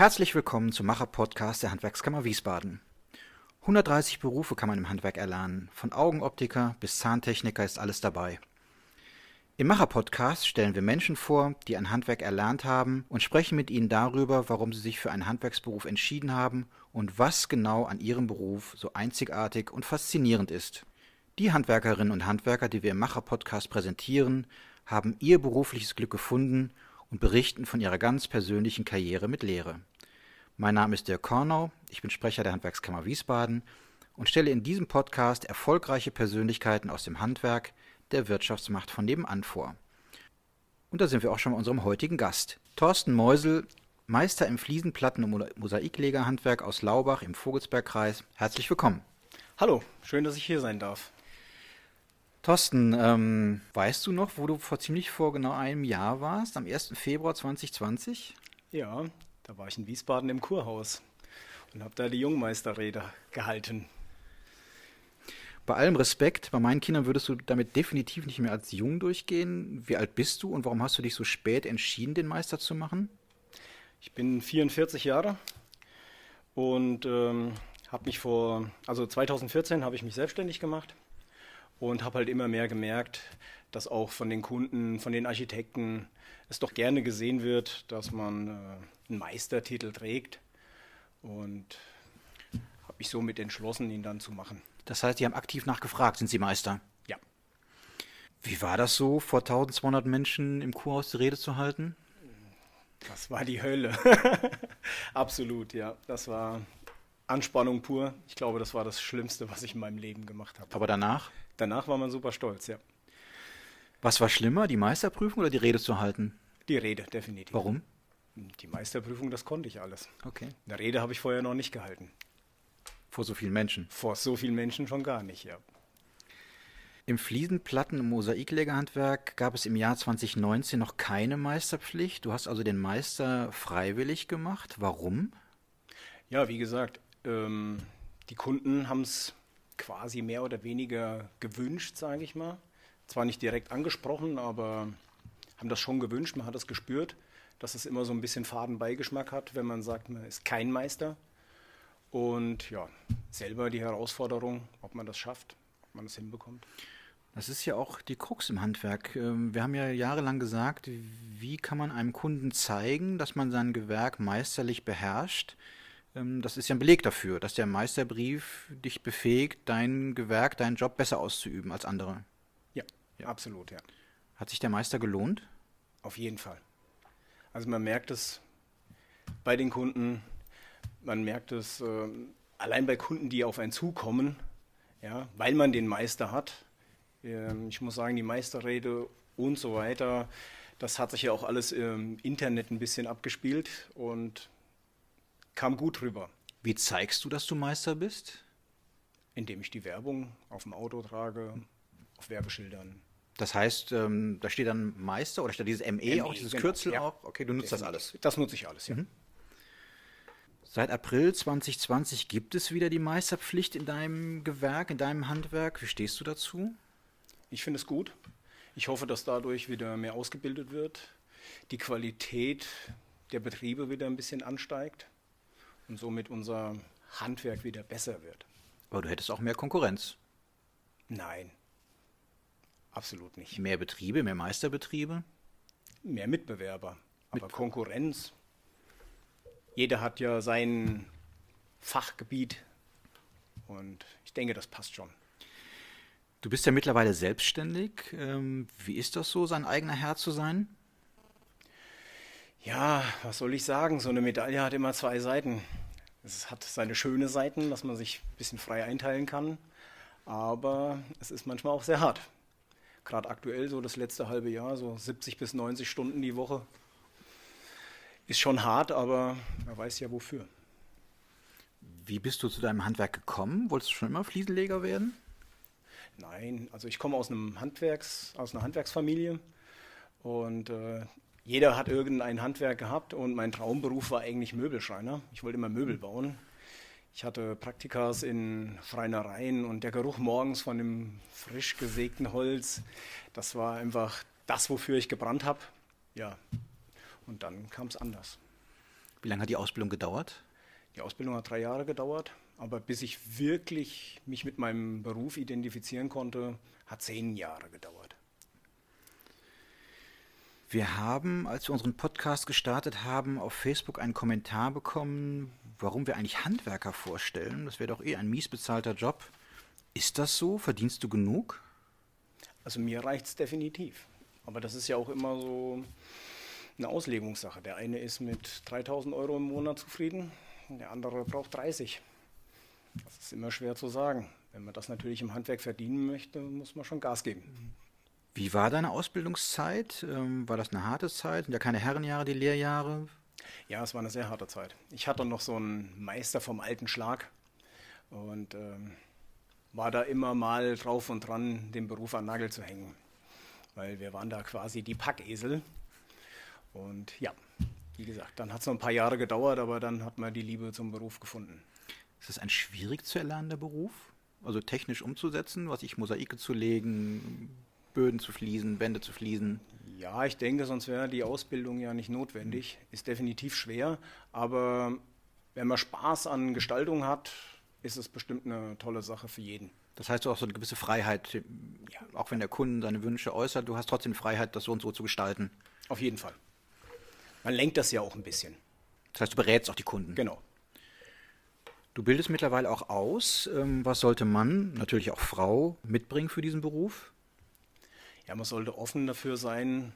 Herzlich willkommen zum Macher-Podcast der Handwerkskammer Wiesbaden. 130 Berufe kann man im Handwerk erlernen. Von Augenoptiker bis Zahntechniker ist alles dabei. Im Macher-Podcast stellen wir Menschen vor, die ein Handwerk erlernt haben und sprechen mit ihnen darüber, warum sie sich für einen Handwerksberuf entschieden haben und was genau an ihrem Beruf so einzigartig und faszinierend ist. Die Handwerkerinnen und Handwerker, die wir im Macher-Podcast präsentieren, haben ihr berufliches Glück gefunden und berichten von ihrer ganz persönlichen Karriere mit Lehre. Mein Name ist Dirk Kornau, ich bin Sprecher der Handwerkskammer Wiesbaden und stelle in diesem Podcast erfolgreiche Persönlichkeiten aus dem Handwerk, der Wirtschaftsmacht von nebenan vor. Und da sind wir auch schon bei unserem heutigen Gast. Thorsten Meusel, Meister im Fliesenplatten- und Mosaiklegerhandwerk aus Laubach im Vogelsbergkreis. Herzlich willkommen. Hallo, schön, dass ich hier sein darf. Thorsten, ähm, weißt du noch, wo du vor ziemlich vor genau einem Jahr warst, am 1. Februar 2020? Ja, da war ich in Wiesbaden im Kurhaus und habe da die Jungmeisterrede gehalten. Bei allem Respekt, bei meinen Kindern würdest du damit definitiv nicht mehr als jung durchgehen. Wie alt bist du und warum hast du dich so spät entschieden, den Meister zu machen? Ich bin 44 Jahre und ähm, habe mich vor, also 2014 habe ich mich selbstständig gemacht und habe halt immer mehr gemerkt, dass auch von den Kunden, von den Architekten es doch gerne gesehen wird, dass man äh, einen Meistertitel trägt und habe mich somit entschlossen, ihn dann zu machen. Das heißt, die haben aktiv nachgefragt, sind Sie Meister? Ja. Wie war das so, vor 1200 Menschen im Kurhaus die Rede zu halten? Das war die Hölle. Absolut, ja. Das war Anspannung pur. Ich glaube, das war das Schlimmste, was ich in meinem Leben gemacht habe. Aber danach? Danach war man super stolz, ja. Was war schlimmer, die Meisterprüfung oder die Rede zu halten? Die Rede, definitiv. Warum? Die Meisterprüfung, das konnte ich alles. Okay. Eine Rede habe ich vorher noch nicht gehalten. Vor so vielen Menschen? Vor so vielen Menschen schon gar nicht, ja. Im Fliesenplatten- und Mosaiklegerhandwerk gab es im Jahr 2019 noch keine Meisterpflicht. Du hast also den Meister freiwillig gemacht. Warum? Ja, wie gesagt, ähm, die Kunden haben es quasi mehr oder weniger gewünscht, sage ich mal. Zwar nicht direkt angesprochen, aber haben das schon gewünscht. Man hat es gespürt dass es immer so ein bisschen Fadenbeigeschmack hat, wenn man sagt, man ist kein Meister. Und ja, selber die Herausforderung, ob man das schafft, ob man das hinbekommt. Das ist ja auch die Krux im Handwerk. Ähm, wir haben ja jahrelang gesagt, wie kann man einem Kunden zeigen, dass man sein Gewerk meisterlich beherrscht. Ähm, das ist ja ein Beleg dafür, dass der Meisterbrief dich befähigt, dein Gewerk, deinen Job besser auszuüben als andere. Ja, ja. absolut, ja. Hat sich der Meister gelohnt? Auf jeden Fall. Also man merkt es bei den Kunden, man merkt es äh, allein bei Kunden, die auf einen zukommen, ja, weil man den Meister hat. Ähm, ich muss sagen, die Meisterrede und so weiter, das hat sich ja auch alles im Internet ein bisschen abgespielt und kam gut rüber. Wie zeigst du, dass du Meister bist? Indem ich die Werbung auf dem Auto trage, auf Werbeschildern. Das heißt, ähm, da steht dann Meister oder steht dieses ME, ME auch, dieses genau, Kürzel ja. auch? Okay, du nutzt das alles. Das nutze ich alles, ja. Mhm. Seit April 2020 gibt es wieder die Meisterpflicht in deinem Gewerk, in deinem Handwerk. Wie stehst du dazu? Ich finde es gut. Ich hoffe, dass dadurch wieder mehr ausgebildet wird, die Qualität der Betriebe wieder ein bisschen ansteigt und somit unser Handwerk wieder besser wird. Aber du hättest auch mehr Konkurrenz. Nein, Absolut nicht. Mehr Betriebe, mehr Meisterbetriebe? Mehr Mitbewerber. Aber Mit Konkurrenz. Jeder hat ja sein Fachgebiet. Und ich denke, das passt schon. Du bist ja mittlerweile selbstständig. Ähm, wie ist das so, sein eigener Herr zu sein? Ja, was soll ich sagen? So eine Medaille hat immer zwei Seiten. Es hat seine schönen Seiten, dass man sich ein bisschen frei einteilen kann. Aber es ist manchmal auch sehr hart gerade aktuell so das letzte halbe Jahr, so 70 bis 90 Stunden die Woche. Ist schon hart, aber er weiß ja wofür. Wie bist du zu deinem Handwerk gekommen? Wolltest du schon immer Fliesenleger werden? Nein, also ich komme aus einem Handwerks, aus einer Handwerksfamilie und äh, jeder hat irgendein Handwerk gehabt und mein Traumberuf war eigentlich Möbelschreiner. Ich wollte immer Möbel bauen. Ich hatte Praktikas in Schreinereien und der Geruch morgens von dem frisch gesägten Holz, das war einfach das, wofür ich gebrannt habe. Ja, und dann kam es anders. Wie lange hat die Ausbildung gedauert? Die Ausbildung hat drei Jahre gedauert, aber bis ich wirklich mich mit meinem Beruf identifizieren konnte, hat zehn Jahre gedauert. Wir haben, als wir unseren Podcast gestartet haben, auf Facebook einen Kommentar bekommen, warum wir eigentlich Handwerker vorstellen. Das wäre doch eh ein mies bezahlter Job. Ist das so? Verdienst du genug? Also mir reicht es definitiv. Aber das ist ja auch immer so eine Auslegungssache. Der eine ist mit 3000 Euro im Monat zufrieden, der andere braucht 30. Das ist immer schwer zu sagen. Wenn man das natürlich im Handwerk verdienen möchte, muss man schon Gas geben. Wie war deine Ausbildungszeit? Ähm, war das eine harte Zeit? Sind ja keine Herrenjahre, die Lehrjahre? Ja, es war eine sehr harte Zeit. Ich hatte noch so einen Meister vom alten Schlag und ähm, war da immer mal drauf und dran, den Beruf an Nagel zu hängen. Weil wir waren da quasi die Packesel. Und ja, wie gesagt, dann hat es noch ein paar Jahre gedauert, aber dann hat man die Liebe zum Beruf gefunden. Ist es ein schwierig zu erlernender Beruf? Also technisch umzusetzen, was ich Mosaike zu legen, Böden zu fließen, Wände zu fließen? Ja, ich denke, sonst wäre die Ausbildung ja nicht notwendig. Ist definitiv schwer, aber wenn man Spaß an Gestaltung hat, ist es bestimmt eine tolle Sache für jeden. Das heißt, du hast so eine gewisse Freiheit, ja. auch wenn der Kunde seine Wünsche äußert, du hast trotzdem Freiheit, das so und so zu gestalten. Auf jeden Fall. Man lenkt das ja auch ein bisschen. Das heißt, du berätst auch die Kunden. Genau. Du bildest mittlerweile auch aus. Ähm, was sollte Mann, natürlich auch Frau, mitbringen für diesen Beruf? Ja, man sollte offen dafür sein,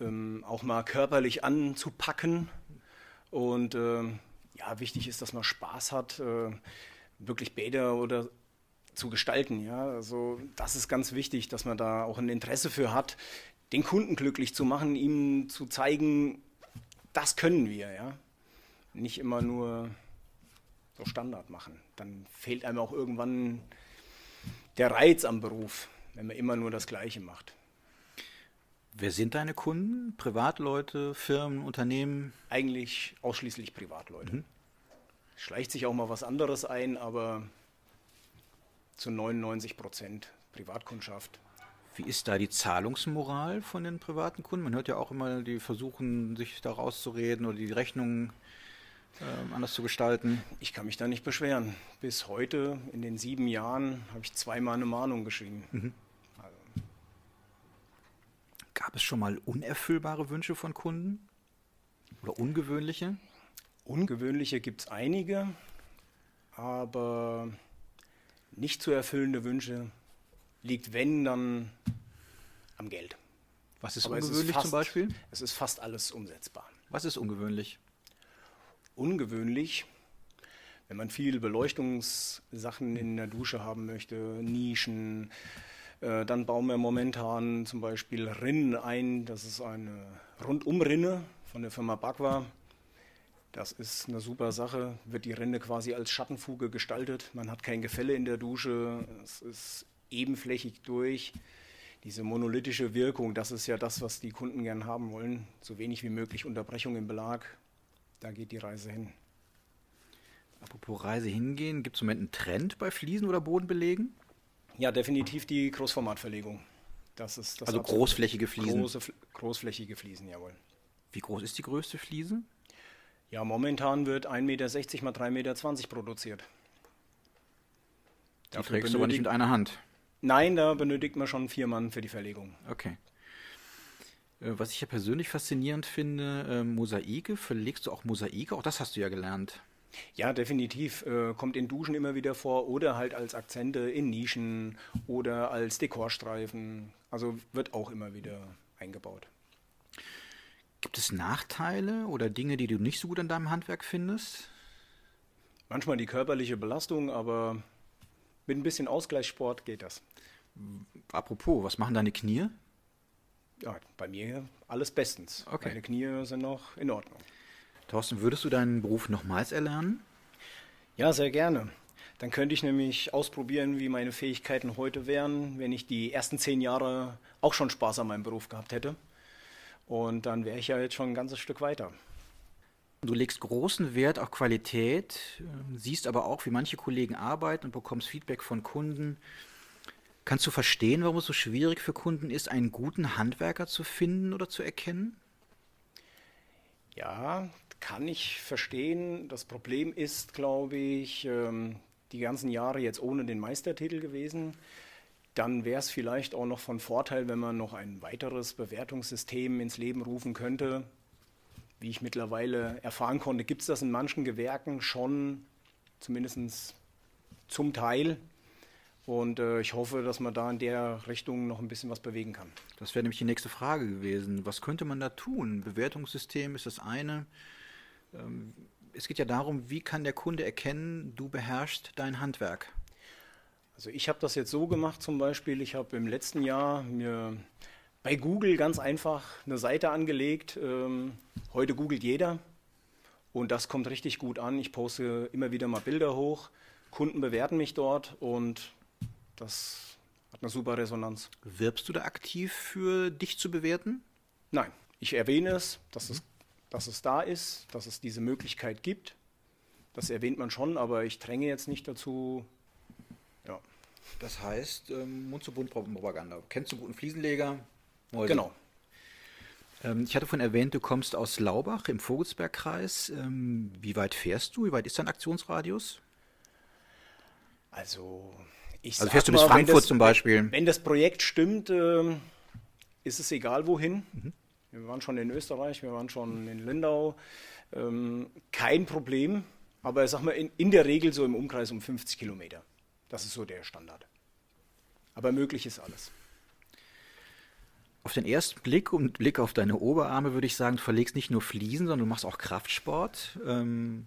ähm, auch mal körperlich anzupacken. Und ähm, ja, wichtig ist, dass man Spaß hat, äh, wirklich Bäder oder zu gestalten. Ja, also das ist ganz wichtig, dass man da auch ein Interesse für hat, den Kunden glücklich zu machen, ihm zu zeigen, das können wir, ja. Nicht immer nur so Standard machen. Dann fehlt einem auch irgendwann der Reiz am Beruf, wenn man immer nur das Gleiche macht. Wer sind deine Kunden? Privatleute, Firmen, Unternehmen? Eigentlich ausschließlich Privatleute. Mhm. Schleicht sich auch mal was anderes ein, aber zu 99 Prozent Privatkundschaft. Wie ist da die Zahlungsmoral von den privaten Kunden? Man hört ja auch immer, die versuchen, sich da rauszureden oder die Rechnungen äh, anders zu gestalten. Ich kann mich da nicht beschweren. Bis heute, in den sieben Jahren, habe ich zweimal eine Mahnung geschrieben. Mhm. Gab es schon mal unerfüllbare Wünsche von Kunden? Oder ungewöhnliche? Ungewöhnliche gibt es einige, aber nicht zu erfüllende Wünsche liegt, wenn, dann am Geld. Was ist Aber ungewöhnlich ist fast, zum Beispiel? Es ist fast alles umsetzbar. Was ist ungewöhnlich? Ungewöhnlich, wenn man viel Beleuchtungssachen in der Dusche haben möchte, Nischen, äh, dann bauen wir momentan zum Beispiel Rinnen ein. Das ist eine Rundumrinne von der Firma Bagua. Das ist eine super Sache. Wird die Rinne quasi als Schattenfuge gestaltet. Man hat kein Gefälle in der Dusche. Es ist ebenflächig durch. Diese monolithische Wirkung, das ist ja das, was die Kunden gern haben wollen. So wenig wie möglich Unterbrechung im Belag. Da geht die Reise hin. Apropos Reise hingehen, gibt es im Moment einen Trend bei Fliesen oder Bodenbelegen? Ja, definitiv die Großformatverlegung. Das ist das also großflächige Fliesen? Große, großflächige Fliesen, jawohl. Wie groß ist die größte Fliese? Ja, momentan wird 1,60 Meter mal 3,20 Meter produziert. Die Dafür trägst du aber nicht mit einer Hand. Nein, da benötigt man schon vier Mann für die Verlegung. Okay. Äh, was ich ja persönlich faszinierend finde, äh, Mosaike, verlegst du auch Mosaike? Auch das hast du ja gelernt. Ja, definitiv. Äh, kommt in Duschen immer wieder vor oder halt als Akzente in Nischen oder als Dekorstreifen. Also wird auch immer wieder eingebaut. Gibt es Nachteile oder Dinge, die du nicht so gut an deinem Handwerk findest? Manchmal die körperliche Belastung, aber mit ein bisschen Ausgleichssport geht das. Apropos, was machen deine Knie? Ja, bei mir alles bestens. Okay. Meine Knie sind noch in Ordnung. Thorsten, würdest du deinen Beruf nochmals erlernen? Ja, sehr gerne. Dann könnte ich nämlich ausprobieren, wie meine Fähigkeiten heute wären, wenn ich die ersten zehn Jahre auch schon Spaß an meinem Beruf gehabt hätte. Und dann wäre ich ja jetzt schon ein ganzes Stück weiter. Du legst großen Wert auf Qualität, ähm, siehst aber auch, wie manche Kollegen arbeiten und bekommst Feedback von Kunden. Kannst du verstehen, warum es so schwierig für Kunden ist, einen guten Handwerker zu finden oder zu erkennen? Ja, kann ich verstehen. Das Problem ist, glaube ich, ähm, die ganzen Jahre jetzt ohne den Meistertitel gewesen. Dann wäre es vielleicht auch noch von Vorteil, wenn man noch ein weiteres Bewertungssystem ins Leben rufen könnte. Wie ich mittlerweile erfahren konnte, gibt es das in manchen Gewerken schon, zumindest zum Teil. Und äh, ich hoffe, dass man da in der Richtung noch ein bisschen was bewegen kann. Das wäre nämlich die nächste Frage gewesen. Was könnte man da tun? Bewertungssystem ist das eine. Ähm, es geht ja darum, wie kann der Kunde erkennen, du beherrschst dein Handwerk? Also ich habe das jetzt so gemacht zum Beispiel, ich habe im letzten Jahr mir bei Google ganz einfach eine Seite angelegt. Ähm, heute googelt jeder und das kommt richtig gut an. Ich poste immer wieder mal Bilder hoch, Kunden bewerten mich dort und das hat eine super Resonanz. Wirbst du da aktiv für dich zu bewerten? Nein, ich erwähne es, dass es dass es da ist, dass es diese Möglichkeit gibt. Das erwähnt man schon, aber ich dränge jetzt nicht dazu. Ja. Das heißt, ähm, Mund-zu-Mund-Propaganda. Kennst du guten Fliesenleger? Mäuse. Genau. Ähm, ich hatte vorhin erwähnt, du kommst aus Laubach im Vogelsbergkreis. Ähm, wie weit fährst du? Wie weit ist dein Aktionsradius? Also, ich also fährst du bis mal, Frankfurt das, zum Beispiel? Wenn das Projekt stimmt, ähm, ist es egal wohin. Mhm. Wir waren schon in Österreich, wir waren schon in Lindau. Ähm, kein Problem, aber sag mal, in, in der Regel so im Umkreis um 50 Kilometer. Das ist so der Standard. Aber möglich ist alles. Auf den ersten Blick und Blick auf deine Oberarme würde ich sagen, du verlegst nicht nur Fliesen, sondern du machst auch Kraftsport. Ähm,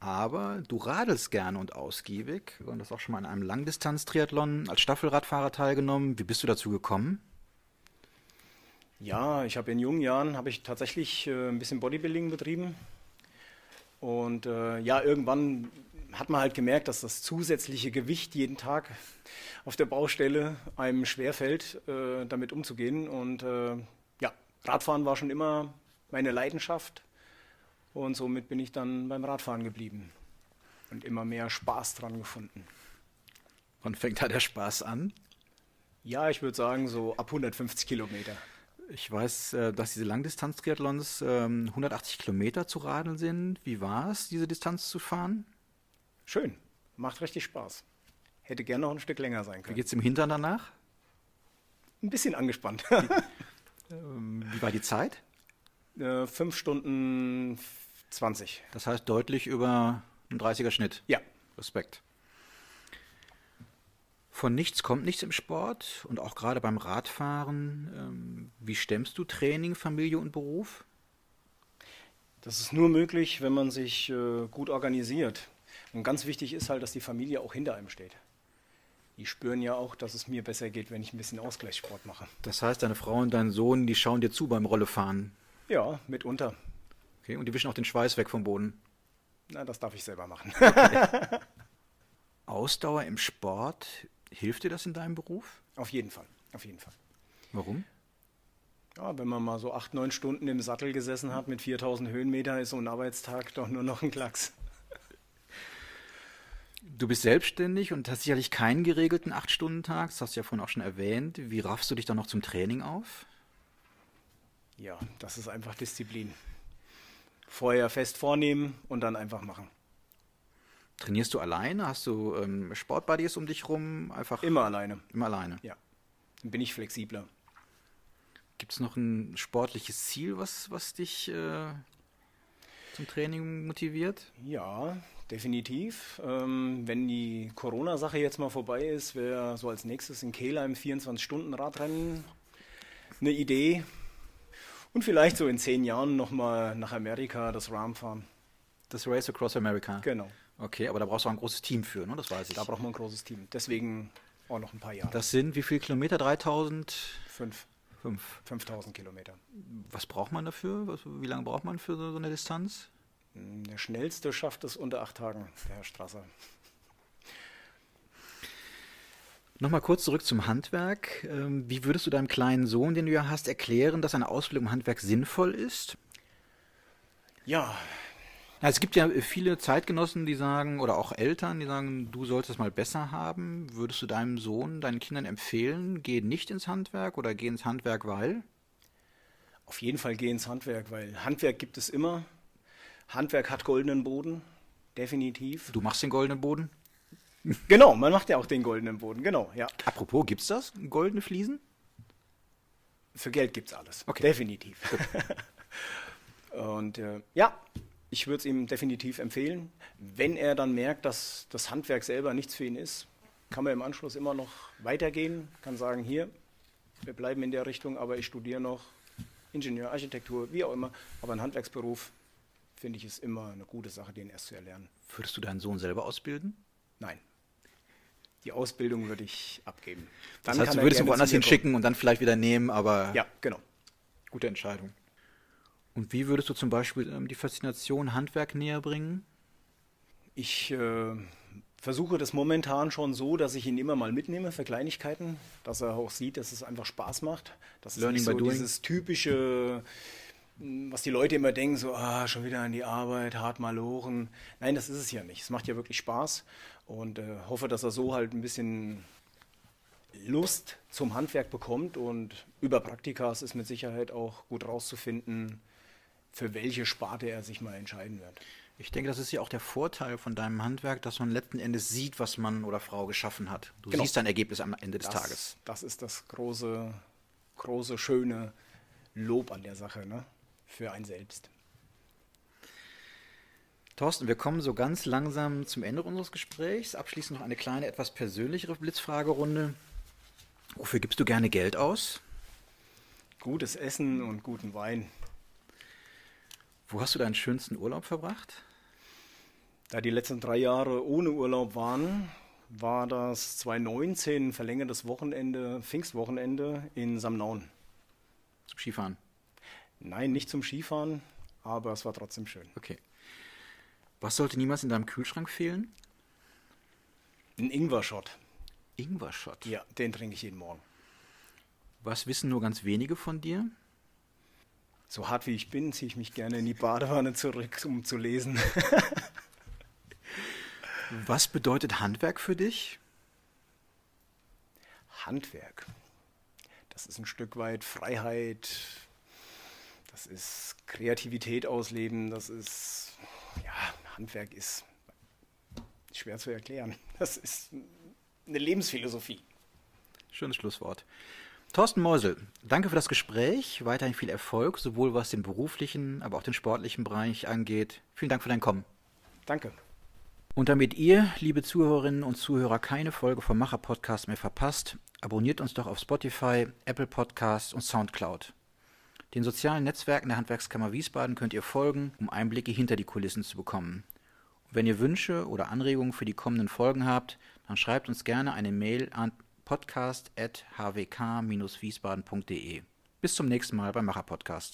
aber du radelst gerne und ausgiebig und hast auch schon mal an einem Langdistanz-Triathlon als Staffelradfahrer teilgenommen. Wie bist du dazu gekommen? Ja, ich habe in jungen Jahren habe ich tatsächlich äh, ein bisschen Bodybuilding betrieben. Und äh, ja, irgendwann hat man halt gemerkt, dass das zusätzliche Gewicht jeden Tag auf der Baustelle einem schwerfällt, äh, damit umzugehen. Und äh, ja, Radfahren war schon immer meine Leidenschaft. Und somit bin ich dann beim Radfahren geblieben und immer mehr Spaß dran gefunden. Wann fängt da der Spaß an? Ja, ich würde sagen so ab 150 Kilometer. Ich weiß, äh, dass diese Langdistanz-Triathlons 180 ähm, Kilometer zu radeln sind. Wie war es, diese Distanz zu fahren? Schön, macht richtig Spaß. Hätte gerne noch ein Stück länger sein können. Wie geht es im Hintern danach? Ein bisschen angespannt. Wie, ähm, wie war die Zeit? Äh, fünf Stunden 20. Das heißt deutlich über einen 30er Schnitt. Ja. Respekt. Von nichts kommt nichts im Sport und auch gerade beim Radfahren. Ähm, wie stemmst du Training, Familie und Beruf? Das ist nur möglich, wenn man sich äh, gut organisiert. Und ganz wichtig ist halt, dass die Familie auch hinter einem steht. Die spüren ja auch, dass es mir besser geht, wenn ich ein bisschen Ausgleichssport mache. Das heißt, deine Frau und dein Sohn, die schauen dir zu beim Rollefahren? Ja, mitunter. Okay, und die wischen auch den Schweiß weg vom Boden? Na, das darf ich selber machen. Okay. Ausdauer im Sport Hilft dir das in deinem Beruf? Auf jeden Fall, auf jeden Fall. Warum? Ja, wenn man mal so acht, neun Stunden im Sattel gesessen hat mit 4000 Höhenmeter, ist so ein Arbeitstag doch nur noch ein Klacks. Du bist selbstständig und hast sicherlich keinen geregelten Acht-Stunden-Tag. Das hast du ja vorhin auch schon erwähnt. Wie raffst du dich dann noch zum Training auf? Ja, das ist einfach Disziplin. Vorher fest vornehmen und dann einfach machen. Trainierst du alleine? Hast du ähm, Sportbuddies um dich rum? Einfach immer alleine. Immer alleine. Ja. Dann bin ich flexibler. Gibt es noch ein sportliches Ziel, was, was dich äh, zum Training motiviert? Ja, definitiv. Ähm, wenn die Corona-Sache jetzt mal vorbei ist, wäre so als nächstes in Kehlheim 24-Stunden-Radrennen eine Idee. Und vielleicht so in zehn Jahren nochmal nach Amerika das Ram fahren. Das Race Across America. Genau. Okay, aber da brauchst du auch ein großes Team für, ne? Das weiß ich. Da braucht man ein großes Team. Deswegen auch noch ein paar Jahre. Das sind wie viele Kilometer? 3000? Fünf. Fünf. 5000 Kilometer. Was braucht man dafür? Was, wie lange braucht man für so, so eine Distanz? Der schnellste schafft es unter acht Tagen, der Herr Strasser. Nochmal kurz zurück zum Handwerk. Ähm, wie würdest du deinem kleinen Sohn, den du ja hast, erklären, dass eine Ausbildung im Handwerk sinnvoll ist? Ja, ja, es gibt ja viele Zeitgenossen, die sagen, oder auch Eltern, die sagen, du solltest es mal besser haben. Würdest du deinem Sohn, deinen Kindern empfehlen, geh nicht ins Handwerk oder geh ins Handwerk, weil? Auf jeden Fall geh ins Handwerk, weil Handwerk gibt es immer. Handwerk hat goldenen Boden, definitiv. Du machst den goldenen Boden? Genau, man macht ja auch den goldenen Boden, genau, ja. Apropos, gibt's das? Goldene Fliesen? Für Geld gibt's alles, Okay. definitiv. Und äh, ja, ich würde es ihm definitiv empfehlen. Wenn er dann merkt, dass das Handwerk selber nichts für ihn ist, kann man im Anschluss immer noch weitergehen, kann sagen, hier, wir bleiben in der Richtung, aber ich studiere noch Ingenieur, Architektur, wie auch immer. Aber ein Handwerksberuf, finde ich, ist immer eine gute Sache, den erst zu erlernen. Würdest du deinen Sohn selber ausbilden? Nein. Die Ausbildung würde ich abgeben. Das Dann heißt, kann du würdest ihn woanders hinschicken und dann vielleicht wieder nehmen, aber Ja, genau. gute Entscheidung. Und wie würdest du zum Beispiel ähm, die Faszination Handwerk näher bringen? Ich äh, versuche das momentan schon so, dass ich ihn immer mal mitnehme für Kleinigkeiten, dass er auch sieht, dass es einfach Spaß macht. Das Learning ist nicht by so doing. dieses typische, mh, was die Leute immer denken, so, ah, schon wieder an die Arbeit, hart malochen. Nein, das ist es ja nicht. Es macht ja wirklich Spaß und äh, hoffe, dass er so halt ein bisschen Lust zum Handwerk bekommt und über Praktikas ist mit Sicherheit auch gut rauszufinden, für welche Sparte er sich mal entscheiden wird. Ich denke, das ist ja auch der Vorteil von deinem Handwerk, dass man letzten Endes sieht, was Mann oder Frau geschaffen hat. Du Genau. siehst dein Ergebnis am Ende des das, Tages. Das ist das große, große, schöne Lob an der Sache, ne? Für einen selbst. Thorsten, wir kommen so ganz langsam zum Ende unseres Gesprächs. Abschließend noch eine kleine, etwas persönlichere Blitzfragerunde. Wofür gibst du gerne Geld aus? Gutes Essen und guten Wein. Wo hast du deinen schönsten Urlaub verbracht? Da die letzten drei Jahre ohne Urlaub waren, war das 2019 ein verlängertes Wochenende, Pfingstwochenende in Samnaun. Zum Skifahren. Nein, nicht zum Skifahren, aber es war trotzdem schön. Okay. Was sollte niemals in deinem Kühlschrank fehlen? Ein Ingwer-Shot. Ingwer-Shot. Ja, den trinke ich jeden Morgen. Was wissen nur ganz wenige von dir? So hart wie ich bin, ziehe ich mich gerne in die Badewanne zurück, um zu lesen. Was bedeutet Handwerk für dich? Handwerk. Das ist ein Stück weit Freiheit, das ist Kreativität ausleben, das ist, ja, Handwerk ist schwer zu erklären. Das ist eine Lebensphilosophie. Schönes Schlusswort. Thorsten Meusel, danke für das Gespräch. Weiterhin viel Erfolg, sowohl was den beruflichen, aber auch den sportlichen Bereich angeht. Vielen Dank für dein Kommen. Danke. Und damit ihr, liebe Zuhörerinnen und Zuhörer, keine Folge vom Macher Podcast mehr verpasst, abonniert uns doch auf Spotify, Apple Podcasts und Soundcloud. Den sozialen Netzwerken der Handwerkskammer Wiesbaden könnt ihr folgen, um Einblicke hinter die Kulissen zu bekommen. Und wenn ihr Wünsche oder Anregungen für die kommenden Folgen habt, dann schreibt uns gerne eine Mail an podcast.hwk-wiesbaden.de. Bis zum nächsten Mal beim Macher Podcast.